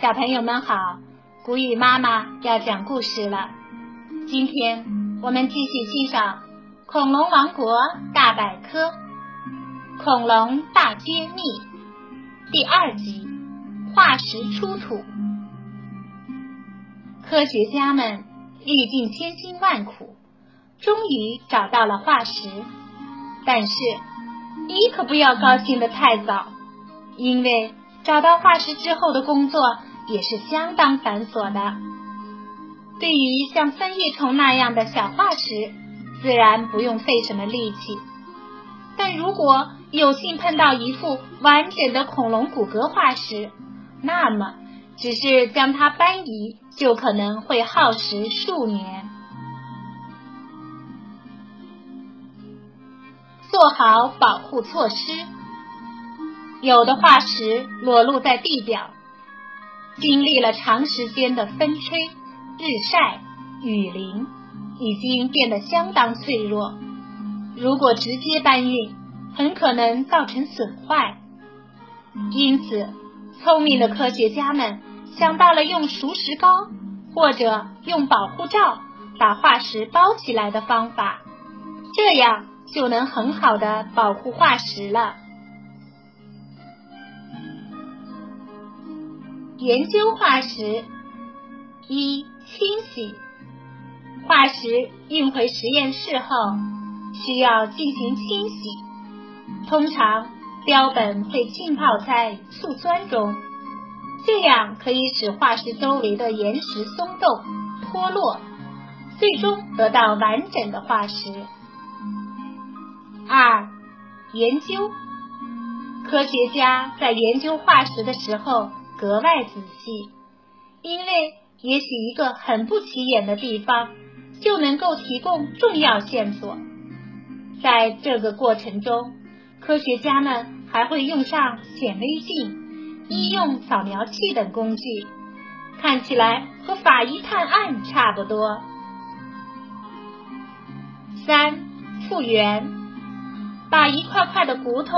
小朋友们好，古雨妈妈要讲故事了。今天我们继续欣赏《恐龙王国大百科》《恐龙大揭秘》第二集《化石出土》。科学家们历尽千辛万苦，终于找到了化石。但是你可不要高兴的太早，因为找到化石之后的工作。也是相当繁琐的。对于像三叶虫那样的小化石，自然不用费什么力气。但如果有幸碰到一副完整的恐龙骨骼化石，那么只是将它搬移，就可能会耗时数年。做好保护措施，有的化石裸露在地表。经历了长时间的风吹、日晒、雨淋，已经变得相当脆弱。如果直接搬运，很可能造成损坏。因此，聪明的科学家们想到了用熟石膏或者用保护罩把化石包起来的方法，这样就能很好的保护化石了。研究化石一清洗化石运回实验室后需要进行清洗，通常标本会浸泡在醋酸中，这样可以使化石周围的岩石松动脱落，最终得到完整的化石。二研究科学家在研究化石的时候。格外仔细，因为也许一个很不起眼的地方就能够提供重要线索。在这个过程中，科学家们还会用上显微镜、医用扫描器等工具，看起来和法医探案差不多。三、复原，把一块块的骨头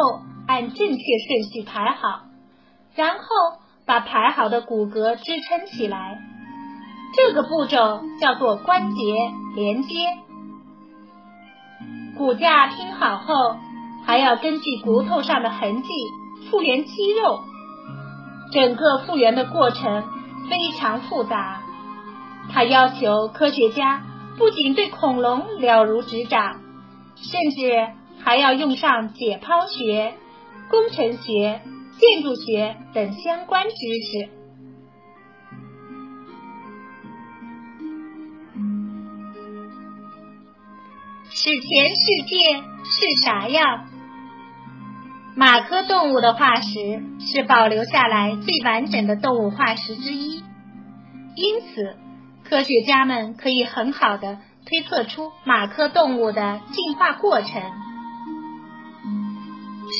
按正确顺序排好，然后。把排好的骨骼支撑起来，这个步骤叫做关节连接。骨架拼好后，还要根据骨头上的痕迹复原肌肉。整个复原的过程非常复杂，它要求科学家不仅对恐龙了如指掌，甚至还要用上解剖学、工程学。建筑学等相关知识。史前世界是啥样？马科动物的化石是保留下来最完整的动物化石之一，因此科学家们可以很好的推测出马科动物的进化过程。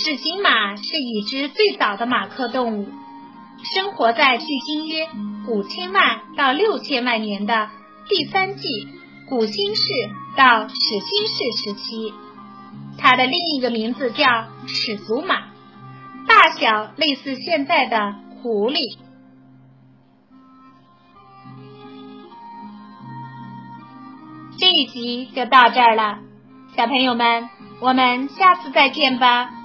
齿形马是已知最早的马科动物，生活在距今约五千万到六千万年的第三纪古新世到始新世时期。它的另一个名字叫始祖马，大小类似现在的狐狸。这一集就到这儿了，小朋友们，我们下次再见吧。